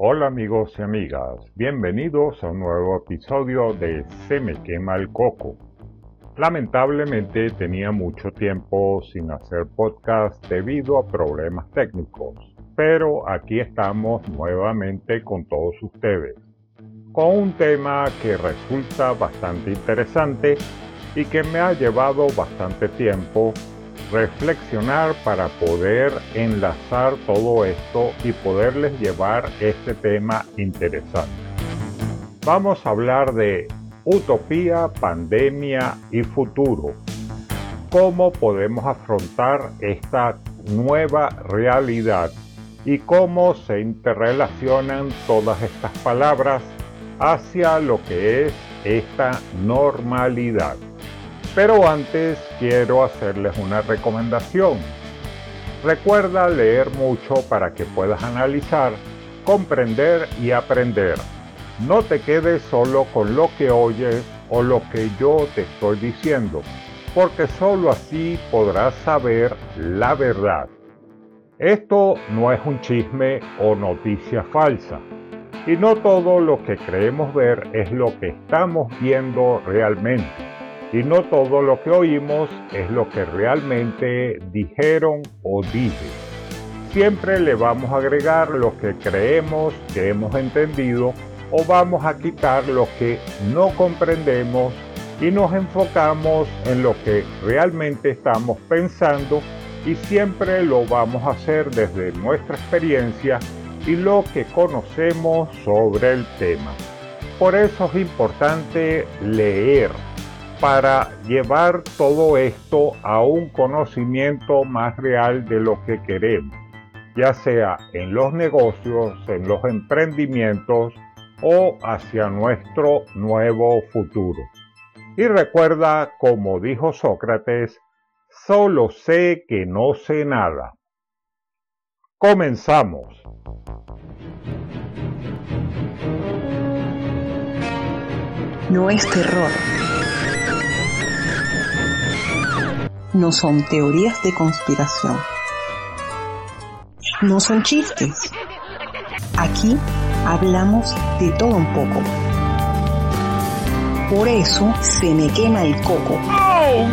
Hola amigos y amigas, bienvenidos a un nuevo episodio de Se me quema el coco. Lamentablemente tenía mucho tiempo sin hacer podcast debido a problemas técnicos, pero aquí estamos nuevamente con todos ustedes, con un tema que resulta bastante interesante y que me ha llevado bastante tiempo reflexionar para poder enlazar todo esto y poderles llevar este tema interesante. Vamos a hablar de utopía, pandemia y futuro. ¿Cómo podemos afrontar esta nueva realidad y cómo se interrelacionan todas estas palabras hacia lo que es esta normalidad? Pero antes quiero hacerles una recomendación. Recuerda leer mucho para que puedas analizar, comprender y aprender. No te quedes solo con lo que oyes o lo que yo te estoy diciendo, porque solo así podrás saber la verdad. Esto no es un chisme o noticia falsa. Y no todo lo que creemos ver es lo que estamos viendo realmente y no todo lo que oímos es lo que realmente dijeron o dicen. Siempre le vamos a agregar lo que creemos que hemos entendido o vamos a quitar lo que no comprendemos y nos enfocamos en lo que realmente estamos pensando y siempre lo vamos a hacer desde nuestra experiencia y lo que conocemos sobre el tema. Por eso es importante leer para llevar todo esto a un conocimiento más real de lo que queremos, ya sea en los negocios, en los emprendimientos o hacia nuestro nuevo futuro. Y recuerda, como dijo Sócrates, solo sé que no sé nada. Comenzamos. No es terror no son teorías de conspiración. No son chistes. Aquí hablamos de todo un poco. Por eso se me quema el coco. ¡Oh,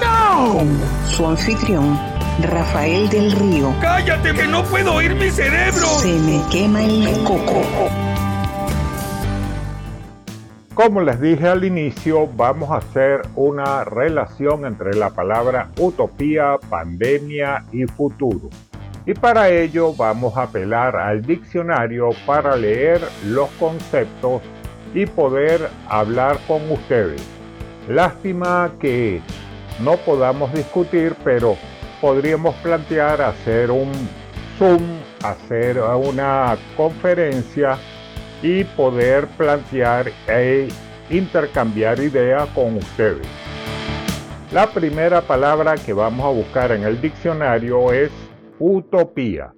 no! Con su anfitrión, Rafael del Río. ¡Cállate que no puedo oír mi cerebro! Se me quema el coco. Como les dije al inicio, vamos a hacer una relación entre la palabra utopía, pandemia y futuro. Y para ello vamos a apelar al diccionario para leer los conceptos y poder hablar con ustedes. Lástima que no podamos discutir, pero podríamos plantear hacer un Zoom, hacer una conferencia y poder plantear e intercambiar ideas con ustedes. La primera palabra que vamos a buscar en el diccionario es utopía.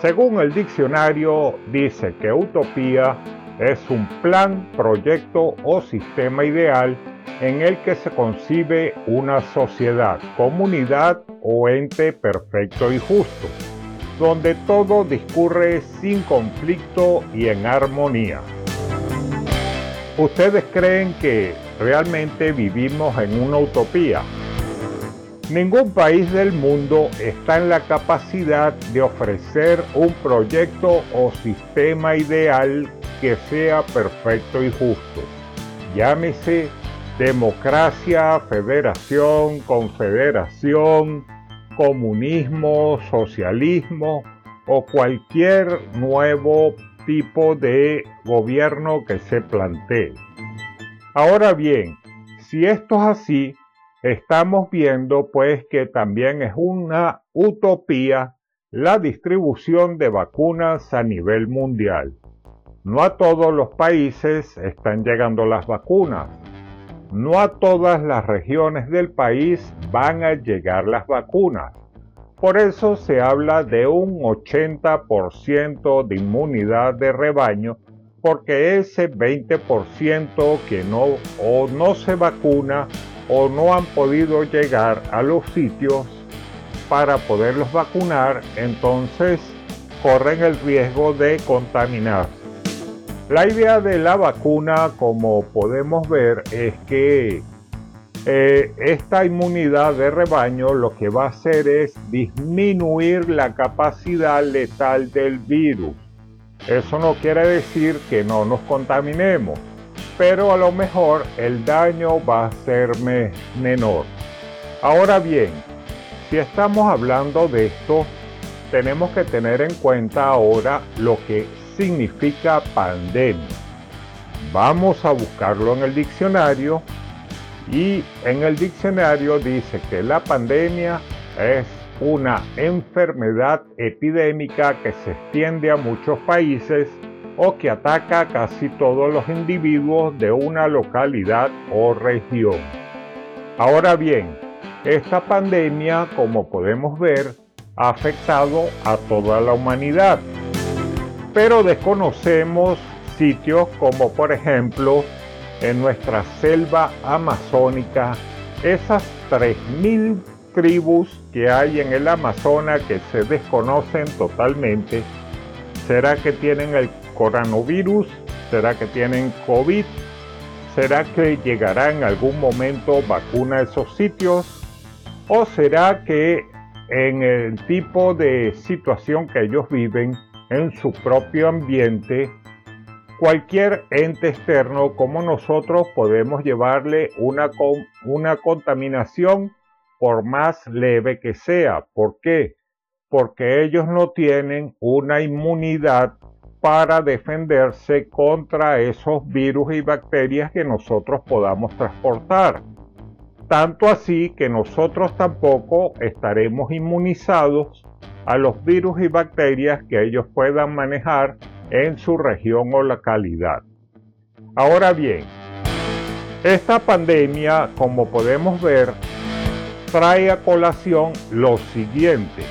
Según el diccionario dice que utopía es un plan, proyecto o sistema ideal en el que se concibe una sociedad, comunidad o ente perfecto y justo donde todo discurre sin conflicto y en armonía. ¿Ustedes creen que realmente vivimos en una utopía? Ningún país del mundo está en la capacidad de ofrecer un proyecto o sistema ideal que sea perfecto y justo. Llámese democracia, federación, confederación, comunismo, socialismo o cualquier nuevo tipo de gobierno que se plantee. Ahora bien, si esto es así, estamos viendo pues que también es una utopía la distribución de vacunas a nivel mundial. No a todos los países están llegando las vacunas no a todas las regiones del país van a llegar las vacunas. Por eso se habla de un 80% de inmunidad de rebaño, porque ese 20% que no o no se vacuna o no han podido llegar a los sitios para poderlos vacunar, entonces corren el riesgo de contaminarse. La idea de la vacuna, como podemos ver, es que eh, esta inmunidad de rebaño lo que va a hacer es disminuir la capacidad letal del virus. Eso no quiere decir que no nos contaminemos, pero a lo mejor el daño va a ser menor. Ahora bien, si estamos hablando de esto, tenemos que tener en cuenta ahora lo que significa pandemia. Vamos a buscarlo en el diccionario y en el diccionario dice que la pandemia es una enfermedad epidémica que se extiende a muchos países o que ataca a casi todos los individuos de una localidad o región. Ahora bien, esta pandemia, como podemos ver, ha afectado a toda la humanidad, pero desconocemos sitios como por ejemplo en nuestra selva amazónica, esas 3.000 tribus que hay en el Amazonas que se desconocen totalmente. ¿Será que tienen el coronavirus? ¿Será que tienen COVID? ¿Será que llegará en algún momento vacuna a esos sitios? ¿O será que en el tipo de situación que ellos viven en su propio ambiente, cualquier ente externo como nosotros podemos llevarle una, una contaminación por más leve que sea. ¿Por qué? Porque ellos no tienen una inmunidad para defenderse contra esos virus y bacterias que nosotros podamos transportar tanto así que nosotros tampoco estaremos inmunizados a los virus y bacterias que ellos puedan manejar en su región o localidad. Ahora bien, esta pandemia, como podemos ver, trae a colación lo siguiente.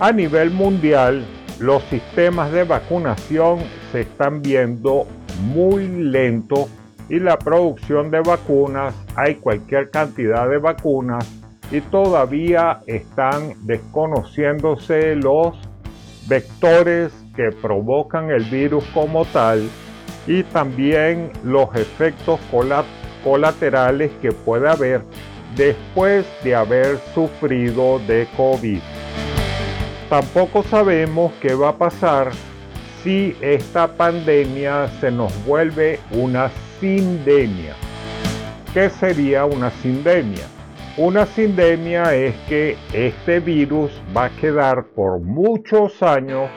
A nivel mundial, los sistemas de vacunación se están viendo muy lentos y la producción de vacunas, hay cualquier cantidad de vacunas y todavía están desconociéndose los vectores que provocan el virus como tal y también los efectos colaterales que puede haber después de haber sufrido de COVID. Tampoco sabemos qué va a pasar si esta pandemia se nos vuelve una sindemia. ¿Qué sería una sindemia? Una sindemia es que este virus va a quedar por muchos años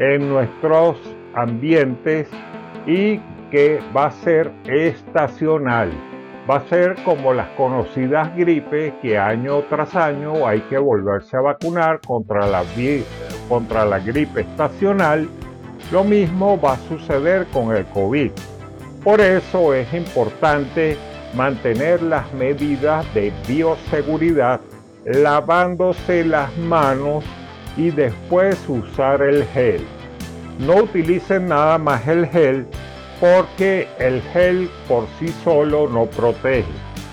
en nuestros ambientes y que va a ser estacional. Va a ser como las conocidas gripes que año tras año hay que volverse a vacunar contra la, contra la gripe estacional. Lo mismo va a suceder con el COVID. Por eso es importante mantener las medidas de bioseguridad lavándose las manos y después usar el gel. No utilicen nada más el gel porque el gel por sí solo no protege.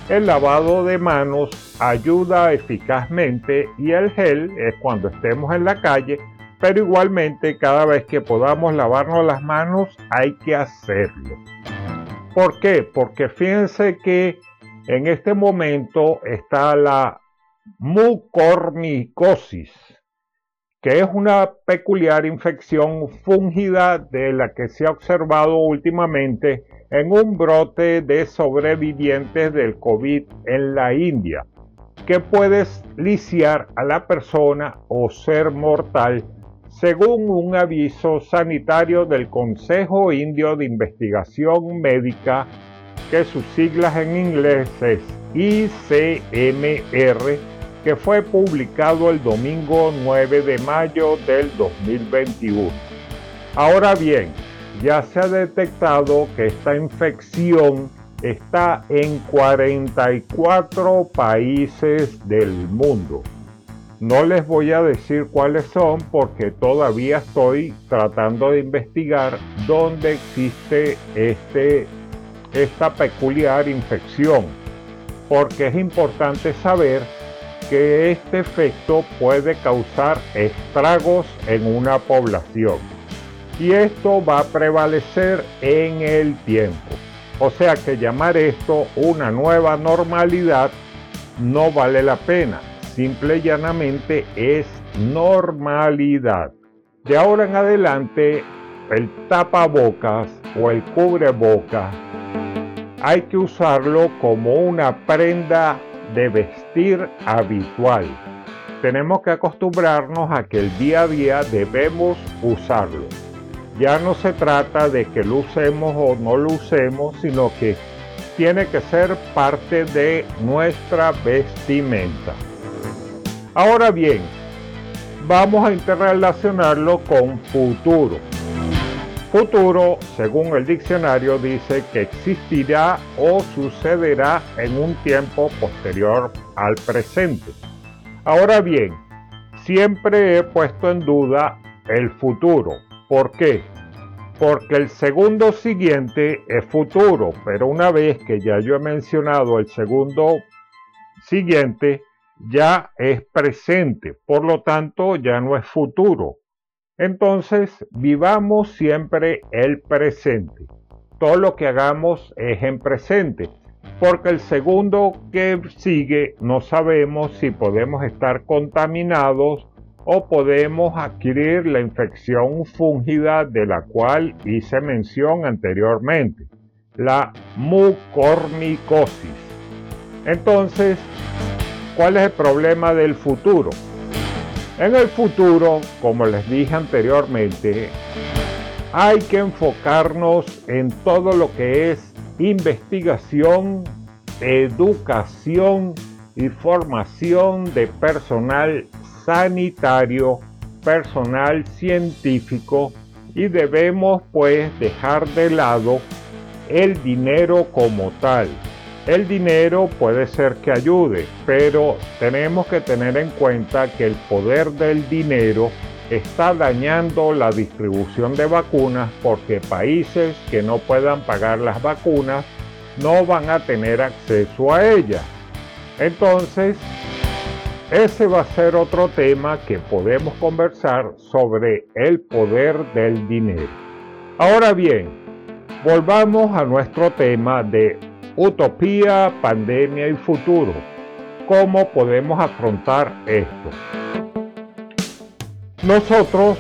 El lavado de manos ayuda eficazmente y el gel es cuando estemos en la calle, pero igualmente cada vez que podamos lavarnos las manos hay que hacerlo. ¿Por qué? Porque fíjense que en este momento está la mucormicosis, que es una peculiar infección fúngida de la que se ha observado últimamente en un brote de sobrevivientes del COVID en la India, que puede lisiar a la persona o ser mortal según un aviso sanitario del Consejo Indio de Investigación Médica, que sus siglas en inglés es ICMR, que fue publicado el domingo 9 de mayo del 2021. Ahora bien, ya se ha detectado que esta infección está en 44 países del mundo. No les voy a decir cuáles son porque todavía estoy tratando de investigar dónde existe este, esta peculiar infección. Porque es importante saber que este efecto puede causar estragos en una población. Y esto va a prevalecer en el tiempo. O sea que llamar esto una nueva normalidad no vale la pena. Simple y llanamente es normalidad. De ahora en adelante, el tapabocas o el cubrebocas hay que usarlo como una prenda de vestir habitual. Tenemos que acostumbrarnos a que el día a día debemos usarlo. Ya no se trata de que lo usemos o no lo usemos, sino que tiene que ser parte de nuestra vestimenta. Ahora bien, vamos a interrelacionarlo con futuro. Futuro, según el diccionario, dice que existirá o sucederá en un tiempo posterior al presente. Ahora bien, siempre he puesto en duda el futuro. ¿Por qué? Porque el segundo siguiente es futuro, pero una vez que ya yo he mencionado el segundo siguiente, ya es presente, por lo tanto ya no es futuro. Entonces, vivamos siempre el presente. Todo lo que hagamos es en presente, porque el segundo que sigue no sabemos si podemos estar contaminados o podemos adquirir la infección fúngida de la cual hice mención anteriormente, la mucormicosis. Entonces, ¿cuál es el problema del futuro? En el futuro, como les dije anteriormente, hay que enfocarnos en todo lo que es investigación, educación y formación de personal sanitario, personal científico y debemos pues dejar de lado el dinero como tal el dinero puede ser que ayude, pero tenemos que tener en cuenta que el poder del dinero está dañando la distribución de vacunas porque países que no puedan pagar las vacunas no van a tener acceso a ellas. Entonces, ese va a ser otro tema que podemos conversar sobre el poder del dinero. Ahora bien, volvamos a nuestro tema de Utopía, pandemia y futuro. ¿Cómo podemos afrontar esto? Nosotros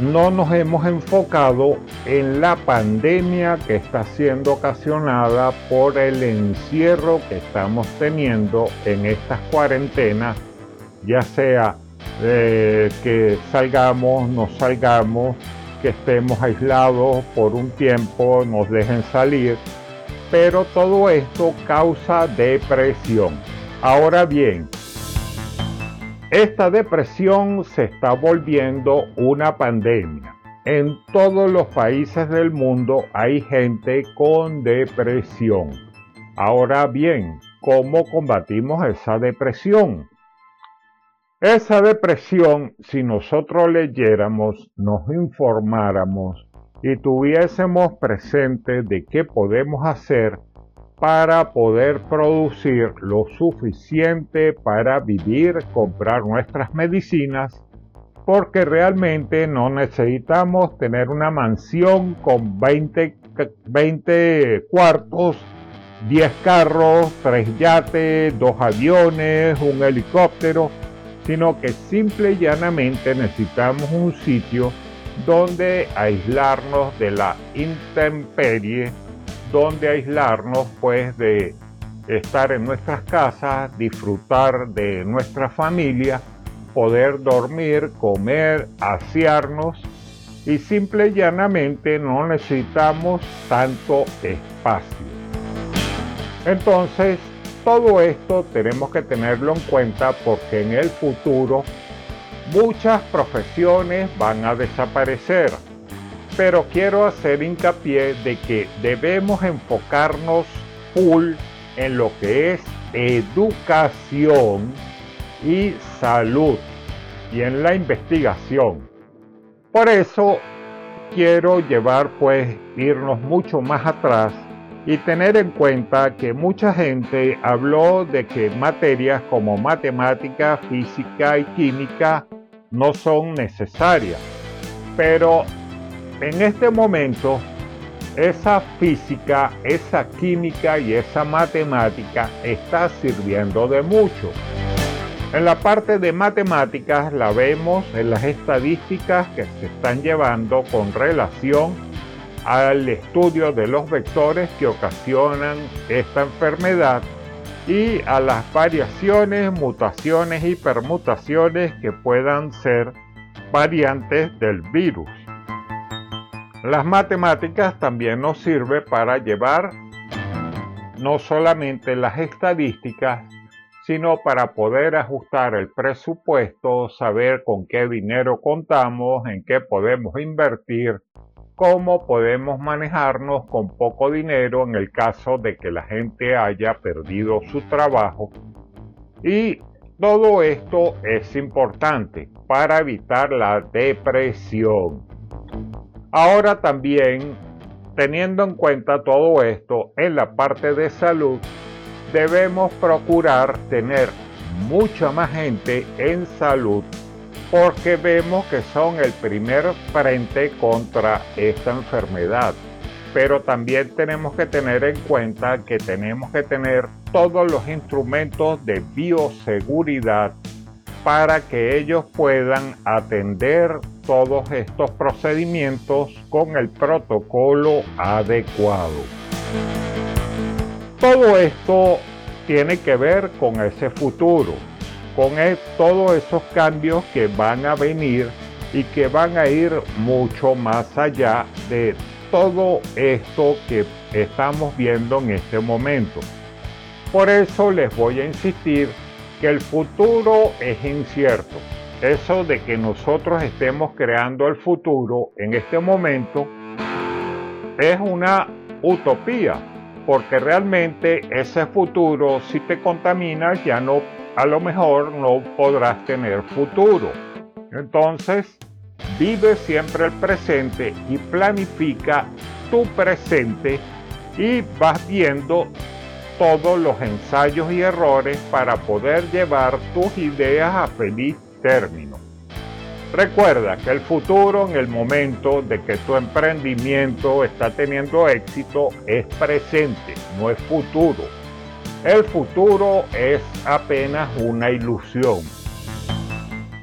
no nos hemos enfocado en la pandemia que está siendo ocasionada por el encierro que estamos teniendo en estas cuarentenas, ya sea que salgamos, no salgamos, que estemos aislados por un tiempo, nos dejen salir pero todo esto causa depresión. Ahora bien, esta depresión se está volviendo una pandemia. En todos los países del mundo hay gente con depresión. Ahora bien, ¿cómo combatimos esa depresión? Esa depresión, si nosotros leyéramos, nos informáramos, y tuviésemos presente de qué podemos hacer para poder producir lo suficiente para vivir, comprar nuestras medicinas, porque realmente no necesitamos tener una mansión con 20, 20 cuartos, 10 carros, 3 yates, 2 aviones, un helicóptero, sino que simple y llanamente necesitamos un sitio donde aislarnos de la intemperie, donde aislarnos pues de estar en nuestras casas, disfrutar de nuestra familia, poder dormir, comer, asearnos y simple y llanamente no necesitamos tanto espacio. Entonces, todo esto tenemos que tenerlo en cuenta porque en el futuro muchas profesiones van a desaparecer, pero quiero hacer hincapié de que debemos enfocarnos full en lo que es educación y salud y en la investigación. Por eso quiero llevar pues irnos mucho más atrás y tener en cuenta que mucha gente habló de que materias como matemática, física y química no son necesarias. Pero en este momento, esa física, esa química y esa matemática está sirviendo de mucho. En la parte de matemáticas la vemos en las estadísticas que se están llevando con relación al estudio de los vectores que ocasionan esta enfermedad y a las variaciones, mutaciones y permutaciones que puedan ser variantes del virus. Las matemáticas también nos sirve para llevar no solamente las estadísticas, sino para poder ajustar el presupuesto, saber con qué dinero contamos, en qué podemos invertir cómo podemos manejarnos con poco dinero en el caso de que la gente haya perdido su trabajo. Y todo esto es importante para evitar la depresión. Ahora también, teniendo en cuenta todo esto en la parte de salud, debemos procurar tener mucha más gente en salud porque vemos que son el primer frente contra esta enfermedad. Pero también tenemos que tener en cuenta que tenemos que tener todos los instrumentos de bioseguridad para que ellos puedan atender todos estos procedimientos con el protocolo adecuado. Todo esto tiene que ver con ese futuro con e, todos esos cambios que van a venir y que van a ir mucho más allá de todo esto que estamos viendo en este momento. Por eso les voy a insistir que el futuro es incierto. Eso de que nosotros estemos creando el futuro en este momento es una utopía, porque realmente ese futuro si te contaminas ya no a lo mejor no podrás tener futuro. Entonces, vive siempre el presente y planifica tu presente y vas viendo todos los ensayos y errores para poder llevar tus ideas a feliz término. Recuerda que el futuro en el momento de que tu emprendimiento está teniendo éxito es presente, no es futuro. El futuro es apenas una ilusión.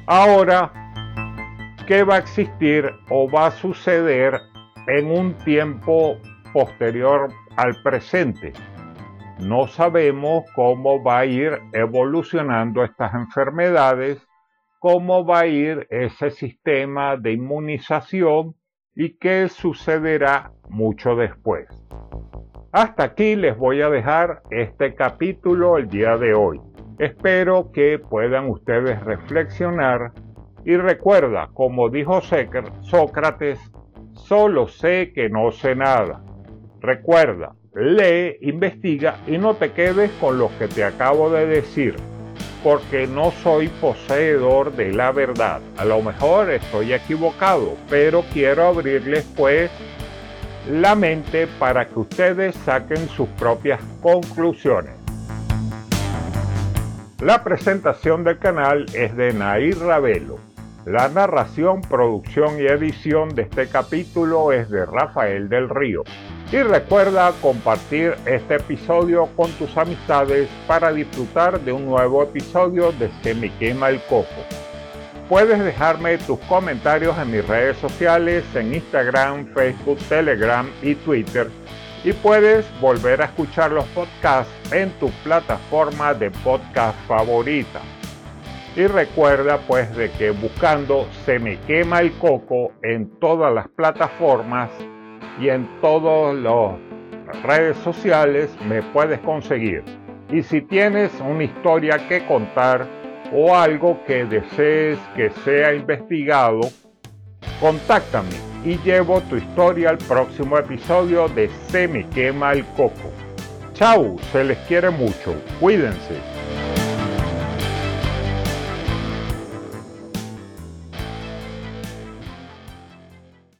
Ahora, ¿qué va a existir o va a suceder en un tiempo posterior al presente? No sabemos cómo va a ir evolucionando estas enfermedades, cómo va a ir ese sistema de inmunización y qué sucederá mucho después. Hasta aquí les voy a dejar este capítulo el día de hoy. Espero que puedan ustedes reflexionar y recuerda, como dijo Sócrates, solo sé que no sé nada. Recuerda, lee, investiga y no te quedes con lo que te acabo de decir, porque no soy poseedor de la verdad. A lo mejor estoy equivocado, pero quiero abrirles pues la mente para que ustedes saquen sus propias conclusiones. La presentación del canal es de Nair Ravelo. La narración, producción y edición de este capítulo es de Rafael del Río. Y recuerda compartir este episodio con tus amistades para disfrutar de un nuevo episodio de Se me quema el coco. Puedes dejarme tus comentarios en mis redes sociales, en Instagram, Facebook, Telegram y Twitter. Y puedes volver a escuchar los podcasts en tu plataforma de podcast favorita. Y recuerda pues de que buscando Se me quema el coco en todas las plataformas y en todas las redes sociales me puedes conseguir. Y si tienes una historia que contar, o algo que desees que sea investigado, contáctame y llevo tu historia al próximo episodio de Se me quema el coco. Chao, se les quiere mucho, cuídense.